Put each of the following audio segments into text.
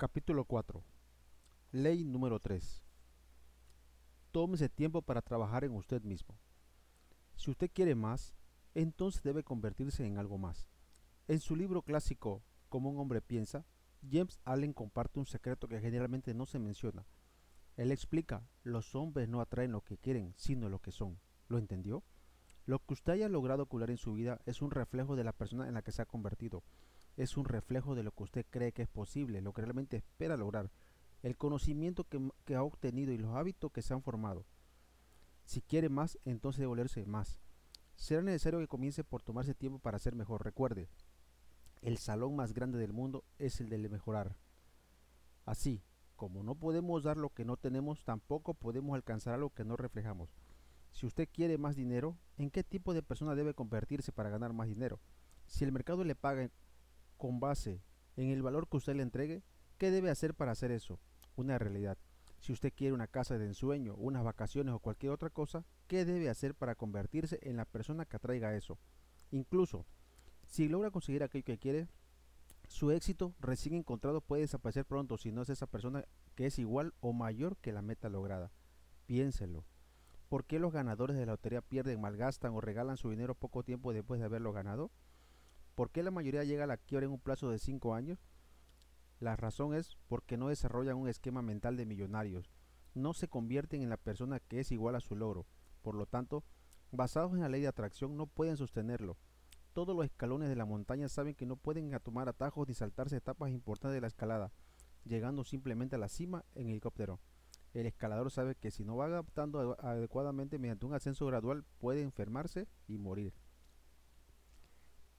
Capítulo 4 Ley número 3 Tómese tiempo para trabajar en usted mismo. Si usted quiere más, entonces debe convertirse en algo más. En su libro clásico Como un hombre piensa, James Allen comparte un secreto que generalmente no se menciona. Él explica, los hombres no atraen lo que quieren, sino lo que son. ¿Lo entendió? Lo que usted haya logrado curar en su vida es un reflejo de la persona en la que se ha convertido es un reflejo de lo que usted cree que es posible, lo que realmente espera lograr, el conocimiento que, ha obtenido y los hábitos que se han formado. Si quiere más, entonces debe volverse más. Será necesario que comience por tomarse tiempo para ser mejor. Recuerde, el salón más grande del mundo es el de mejorar. Así, como no podemos dar lo que no tenemos, tampoco podemos alcanzar algo que no reflejamos. Si usted quiere más dinero, ¿en qué tipo de persona debe convertirse para ganar más dinero? Si el mercado le paga con base en el valor que usted le entregue, ¿qué debe hacer para hacer eso? Una realidad. Si usted quiere una casa de ensueño, unas vacaciones o cualquier otra cosa, ¿qué debe hacer para convertirse en la persona que atraiga eso? Incluso, si logra conseguir aquello que quiere, su éxito recién encontrado puede desaparecer pronto si no es esa persona que es igual o mayor que la meta lograda. Piénselo. ¿Por qué los ganadores de la lotería pierden, malgastan o regalan su dinero poco tiempo después de haberlo ganado? ¿Por qué la mayoría llega a la quiebra en un plazo de 5 años? La razón es porque no desarrollan un esquema mental de millonarios, no se convierten en la persona que es igual a su logro, por lo tanto, basados en la ley de atracción no pueden sostenerlo. Todos los escalones de la montaña saben que no pueden tomar atajos ni saltarse etapas importantes de la escalada, llegando simplemente a la cima en helicóptero. El escalador sabe que si no va adaptando adecuadamente mediante un ascenso gradual puede enfermarse y morir.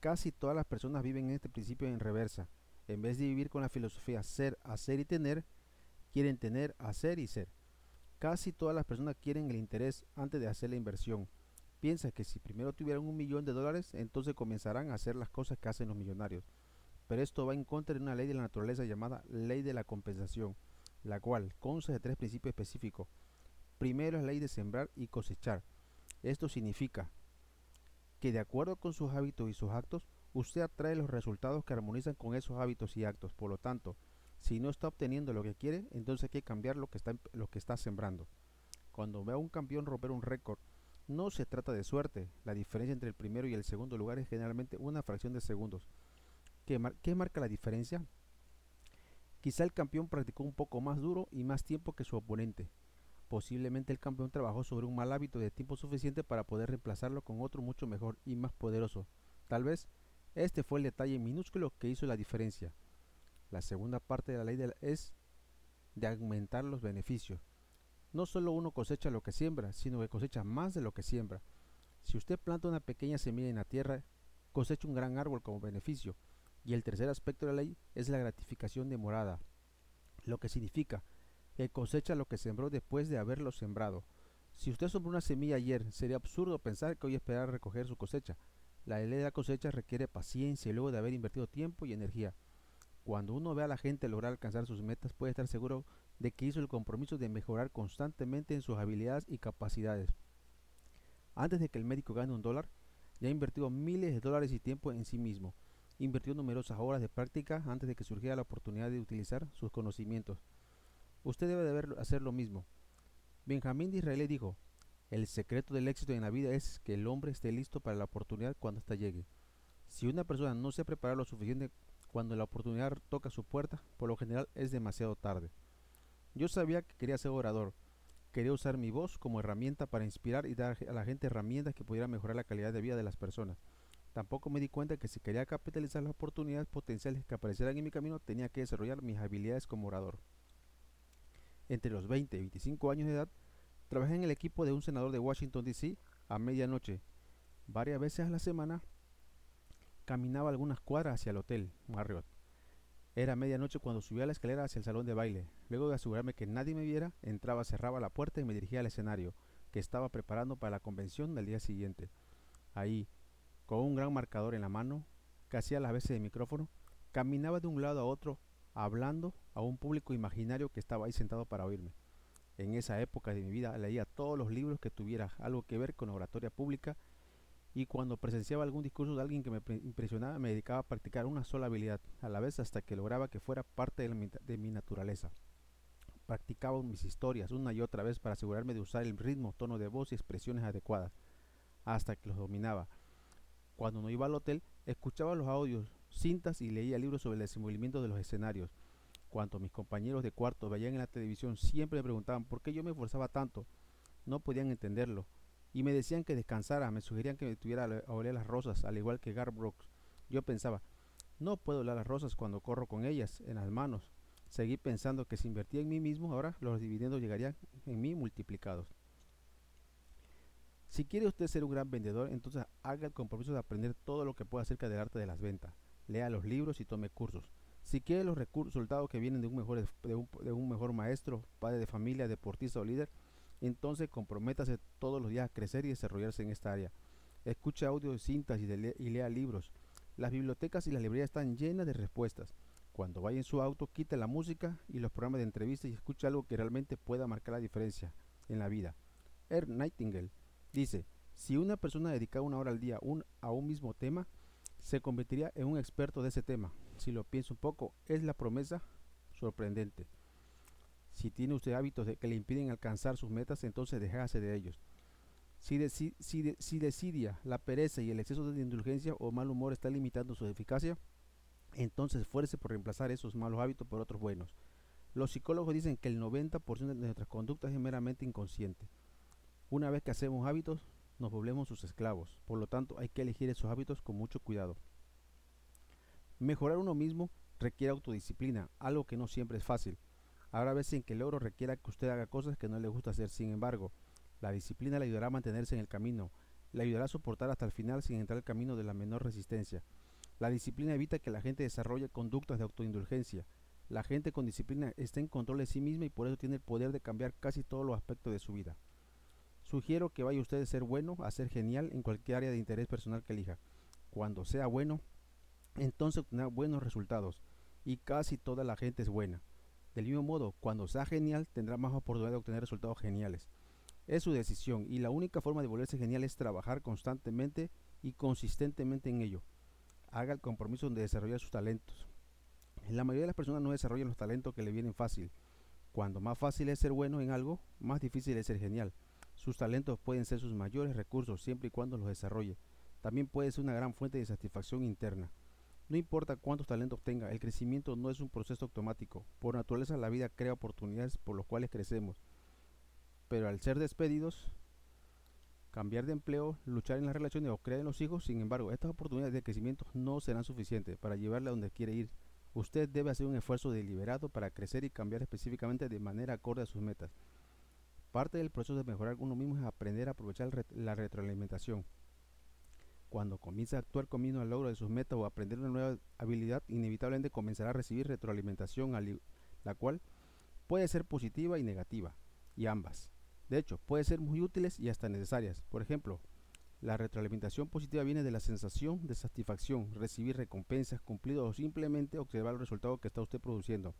Casi todas las personas viven en este principio en reversa. En vez de vivir con la filosofía ser, hacer y tener, quieren tener, hacer y ser. Casi todas las personas quieren el interés antes de hacer la inversión. Piensa que si primero tuvieran un millón de dólares, entonces comenzarán a hacer las cosas que hacen los millonarios. Pero esto va en contra de una ley de la naturaleza llamada ley de la compensación, la cual consta de tres principios específicos. Primero es la ley de sembrar y cosechar. Esto significa que de acuerdo con sus hábitos y sus actos, usted atrae los resultados que armonizan con esos hábitos y actos. Por lo tanto, si no está obteniendo lo que quiere, entonces hay que cambiar lo que está, lo que está sembrando. Cuando ve a un campeón romper un récord, no se trata de suerte. La diferencia entre el primero y el segundo lugar es generalmente una fracción de segundos. ¿Qué, ¿Qué marca la diferencia? Quizá el campeón practicó un poco más duro y más tiempo que su oponente, Posiblemente el campeón trabajó sobre un mal hábito de tiempo suficiente para poder reemplazarlo con otro mucho mejor y más poderoso. Tal vez este fue el detalle minúsculo que hizo la diferencia. La segunda parte de la ley es de aumentar los beneficios. No solo uno cosecha lo que siembra, sino que cosecha más de lo que siembra. Si usted planta una pequeña semilla en la tierra, cosecha un gran árbol como beneficio. Y el tercer aspecto de la ley es la gratificación demorada, lo que significa que cosecha lo que sembró después de haberlo sembrado. Si usted sembró una semilla ayer, sería absurdo pensar que hoy esperará recoger su cosecha. La ley de la cosecha requiere paciencia luego de haber invertido tiempo y energía. Cuando uno ve a la gente lograr alcanzar sus metas, puede estar seguro de que hizo el compromiso de mejorar constantemente en sus habilidades y capacidades. Antes de que el médico gane un dólar, ya ha invertido miles de dólares y tiempo en sí mismo. Invirtió numerosas horas de práctica antes de que surgiera la oportunidad de utilizar sus conocimientos. Usted debe de hacer lo mismo. Benjamín de Israel dijo, el secreto del éxito en la vida es que el hombre esté listo para la oportunidad cuando ésta llegue. Si una persona no se prepara lo suficiente cuando la oportunidad toca su puerta, por lo general es demasiado tarde. Yo sabía que quería ser orador. Quería usar mi voz como herramienta para inspirar y dar a la gente herramientas que pudieran mejorar la calidad de vida de las personas. Tampoco me di cuenta que si quería capitalizar las oportunidades potenciales que aparecieran en mi camino, tenía que desarrollar mis habilidades como orador entre los 20 y 25 años de edad, trabajé en el equipo de un senador de Washington, D.C. a medianoche. Varias veces a la semana caminaba algunas cuadras hacia el hotel Marriott. Era medianoche cuando subía la escalera hacia el salón de baile. Luego de asegurarme que nadie me viera, entraba, cerraba la puerta y me dirigía al escenario, que estaba preparando para la convención del día siguiente. Ahí, con un gran marcador en la mano, que hacía las veces de micrófono, caminaba de un lado a otro hablando a un público imaginario que estaba ahí sentado para oírme. En esa época de mi vida leía todos los libros que tuvieran algo que ver con oratoria pública y cuando presenciaba algún discurso de alguien que me impresionaba me dedicaba a practicar una sola habilidad a la vez hasta que lograba que fuera parte de, mi naturaleza. Practicaba mis historias una y otra vez para asegurarme de usar el ritmo, tono de voz y expresiones adecuadas, hasta que los dominaba. Cuando no iba al hotel, escuchaba los audios, cintas y leía libros sobre el desenvolvimiento de los escenarios. Cuando mis compañeros de cuarto veían en la televisión, siempre me preguntaban por qué yo me esforzaba tanto. No podían entenderlo y me decían que descansara, me sugerían que me tuviera a oler las rosas, al igual que Gar Brooks. Yo pensaba, no puedo oler las rosas cuando corro con ellas en las manos. Seguí pensando que si invertía en mí mismo, ahora los dividendos llegarían en mí multiplicados. Si quiere usted ser un gran vendedor, entonces haga el compromiso de aprender todo lo que pueda acerca del arte de las ventas. Lea los libros y tome cursos. Si quiere los resultados que vienen de un mejor, de un, de mejor maestro, padre de familia, deportista o líder, entonces comprométase todos los días a crecer y desarrollarse en esta área. Escuche audio cintas y, y lea libros. Las bibliotecas y las librerías están llenas de respuestas. Cuando vaya en su auto, quite la música y los programas de entrevistas y escuche algo que realmente pueda marcar la diferencia en la vida. Er Nightingale dice, si una persona dedica una hora al día a un mismo tema, se convertiría en un experto de ese tema. Si lo piensa un poco, es la promesa sorprendente. Si tiene usted hábitos de que le impiden alcanzar sus metas, entonces déjase de ellos. Si, si, desidia, la pereza y el exceso de indulgencia o mal humor está limitando su eficacia, entonces esfuerce por reemplazar esos malos hábitos por otros buenos. Los psicólogos dicen que el 90% de nuestras conductas es meramente inconsciente. Una vez que hacemos hábitos, nos volvemos sus esclavos. Por lo tanto, hay que elegir esos hábitos con mucho cuidado. Mejorar uno mismo requiere autodisciplina, algo que no siempre es fácil. Habrá veces en que el logro requiera que usted haga cosas que no le gusta hacer. Sin embargo, la disciplina le ayudará a mantenerse en el camino, le ayudará a soportar hasta el final sin entrar el camino de la menor resistencia. La disciplina evita que la gente desarrolle conductas de autoindulgencia. La gente con disciplina está en control de sí misma y por eso tiene el poder de cambiar casi todos los aspectos de su vida. Sugiero que vaya usted de ser bueno a ser genial en cualquier área de interés personal que elija. Cuando sea bueno, entonces obtendrá buenos resultados. Y casi toda la gente es buena. Del mismo modo, cuando sea genial, tendrá más oportunidad de obtener resultados geniales. Es su decisión y la única forma de volverse genial es trabajar constantemente y consistentemente en ello. Haga el compromiso de desarrollar sus talentos. La mayoría de las personas no desarrollan los talentos que le vienen fácil. Cuando más fácil es ser bueno en algo, más difícil es ser genial. Sus talentos pueden ser sus mayores recursos siempre y cuando los desarrolle. También puede ser una gran fuente de satisfacción interna. No importa cuántos talentos tenga, el crecimiento no es un proceso automático. Por naturaleza la vida crea oportunidades por las cuales crecemos. Pero al ser despedidos, cambiar de empleo, luchar en las relaciones o crear en los hijos, sin embargo, estas oportunidades de crecimiento no serán suficientes para llevarle a donde quiere ir. Usted debe hacer un esfuerzo deliberado para crecer y cambiar específicamente de manera acorde a sus metas. Parte del proceso de mejorar uno mismo es aprender a aprovechar la retroalimentación. Cuando comience a actuar camino al logro de sus metas o aprender una nueva habilidad, inevitablemente comenzará a recibir retroalimentación, la cual puede ser positiva y negativa, y ambas. De hecho, puede ser muy útiles y hasta necesarias. Por ejemplo, la retroalimentación positiva viene de la sensación de satisfacción, recibir recompensas cumplidas o simplemente observar los resultados que está usted produciendo.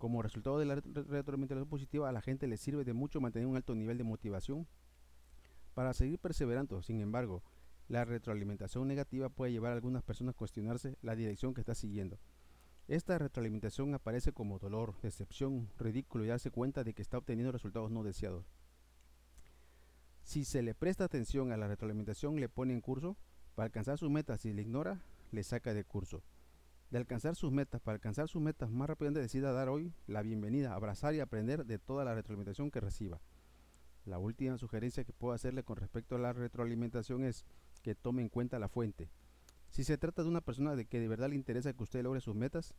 Como resultado de la retroalimentación positiva, a la gente le sirve de mucho mantener un alto nivel de motivación para seguir perseverando. Sin embargo, la retroalimentación negativa puede llevar a algunas personas a cuestionarse la dirección que está siguiendo. Esta retroalimentación aparece como dolor, decepción, ridículo y darse cuenta de que está obteniendo resultados no deseados. Si se le presta atención a la retroalimentación, le pone en curso. Para alcanzar sus metas, si le ignora, le saca de curso. De alcanzar sus metas, para alcanzar sus metas, más rápidamente decida dar hoy la bienvenida, abrazar y aprender de toda la retroalimentación que reciba. La última sugerencia que puedo hacerle con respecto a la retroalimentación es que tome en cuenta la fuente. Si se trata de una persona de que de verdad le interesa que usted logre sus metas,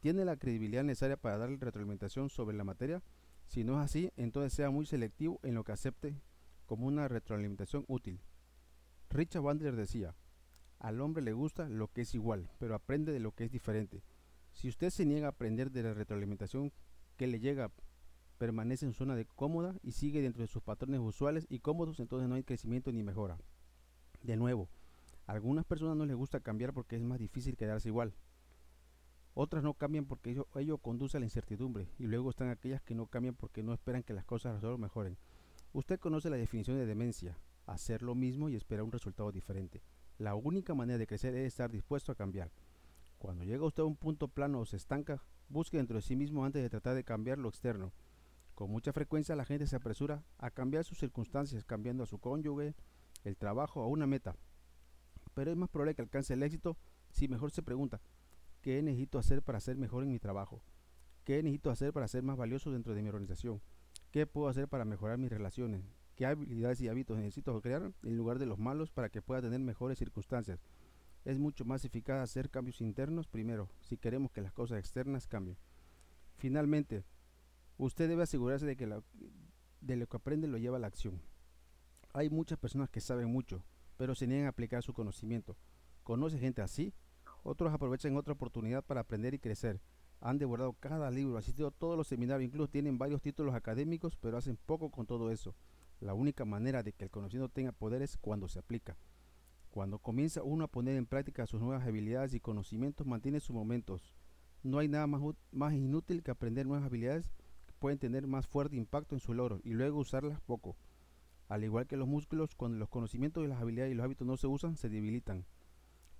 ¿tiene la credibilidad necesaria para darle retroalimentación sobre la materia? Si no es así, entonces sea muy selectivo en lo que acepte como una retroalimentación útil. Richard Bandler decía, al hombre le gusta lo que es igual, pero aprende de lo que es diferente. Si usted se niega a aprender de la retroalimentación que le llega, permanece en zona de cómoda y sigue dentro de sus patrones usuales y cómodos, entonces no hay crecimiento ni mejora. De nuevo, a algunas personas no les gusta cambiar porque es más difícil quedarse igual. Otras no cambian porque ello, conduce a la incertidumbre y luego están aquellas que no cambian porque no esperan que las cosas solo mejoren. Usted conoce la definición de demencia. hacer lo mismo y esperar un resultado diferente. La única manera de crecer es estar dispuesto a cambiar. Cuando llega usted a un punto plano o se estanca, busque dentro de sí mismo antes de tratar de cambiar lo externo. Con mucha frecuencia la gente se apresura a cambiar sus circunstancias, cambiando a su cónyuge, el trabajo o una meta. Pero es más probable que alcance el éxito si mejor se pregunta, ¿qué necesito hacer para ser mejor en mi trabajo? ¿Qué necesito hacer para ser más valioso dentro de mi organización? ¿Qué puedo hacer para mejorar mis relaciones? ¿Qué habilidades y hábitos necesito crear en lugar de los malos para que pueda tener mejores circunstancias? Es mucho más eficaz hacer cambios internos primero, si queremos que las cosas externas cambien. Finalmente, usted debe asegurarse de que lo que aprende lo lleva a la acción. Hay muchas personas que saben mucho, pero se niegan a aplicar su conocimiento. ¿Conoce gente así? Otros aprovechan otra oportunidad para aprender y crecer. Han devorado cada libro, asistido a todos los seminarios, incluso tienen varios títulos académicos, pero hacen poco con todo eso. La única manera de que el conocimiento tenga poder es cuando se aplica. Cuando comienza uno a poner en práctica sus nuevas habilidades y conocimientos, mantiene sus momentos. No hay nada más, más inútil que aprender nuevas habilidades que pueden tener más fuerte impacto en su logro y luego usarlas poco. Al igual que los músculos, cuando los conocimientos y las habilidades y los hábitos no se usan, se debilitan.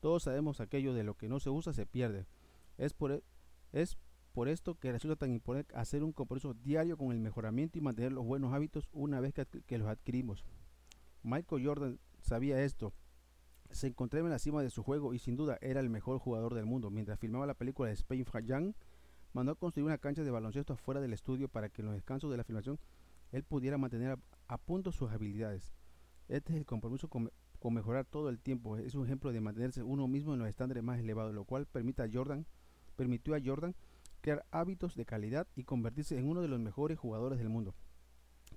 Todos sabemos aquello de lo que no se usa se pierde. Es por, e, es por esto que resulta tan importante hacer un compromiso diario con el mejoramiento y mantener los buenos hábitos una vez que, los adquirimos. Michael Jordan sabía esto. Se encontraba en la cima de su juego y sin duda era el mejor jugador del mundo. Mientras filmaba la película de Spain Young, mandó a construir una cancha de baloncesto afuera del estudio para que en los descansos de la filmación él pudiera mantener a, punto sus habilidades. Este es el compromiso con, con, mejorar todo el tiempo. Es un ejemplo de mantenerse uno mismo en los estándares más elevados, lo cual permite a Jordan, permitió a Jordan crear hábitos de calidad y convertirse en uno de los mejores jugadores del mundo.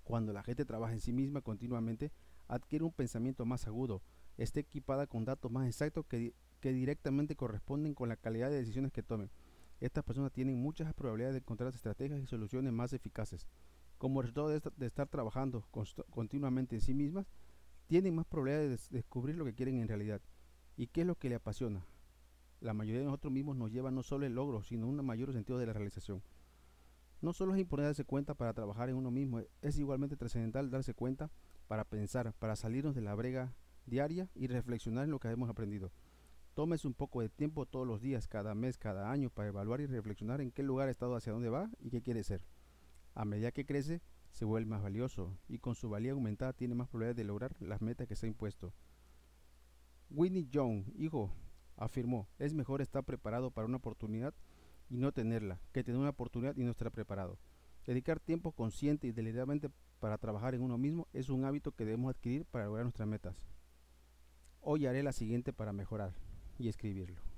Cuando la gente trabaja en sí misma continuamente, adquiere un pensamiento más agudo, esté equipada con datos más exactos que, directamente corresponden con la calidad de decisiones que tomen. Estas personas tienen muchas probabilidades de encontrar estrategias y soluciones más eficaces. Como resultado de, estar trabajando continuamente en sí mismas, tienen más probabilidades de descubrir lo que quieren en realidad y qué es lo que le apasiona, la mayoría de nosotros mismos nos lleva no solo el logro, sino un mayor sentido de la realización. No solo es importante darse cuenta para trabajar en uno mismo, es igualmente trascendental darse cuenta para pensar, para salirnos de la brega diaria y reflexionar en lo que hemos aprendido. Tómese un poco de tiempo todos los días, cada mes, cada año, para evaluar y reflexionar en qué lugar ha estado, hacia dónde va y qué quiere ser. A medida que crece, se vuelve más valioso y con su valía aumentada tiene más probabilidades de lograr las metas que se ha impuesto. Winnie Young, hijo, afirmó, es mejor estar preparado para una oportunidad y no tenerla, que tener una oportunidad y no estar preparado. Dedicar tiempo consciente y deliberadamente para trabajar en uno mismo es un hábito que debemos adquirir para lograr nuestras metas. Hoy haré la siguiente para mejorar y escribirlo.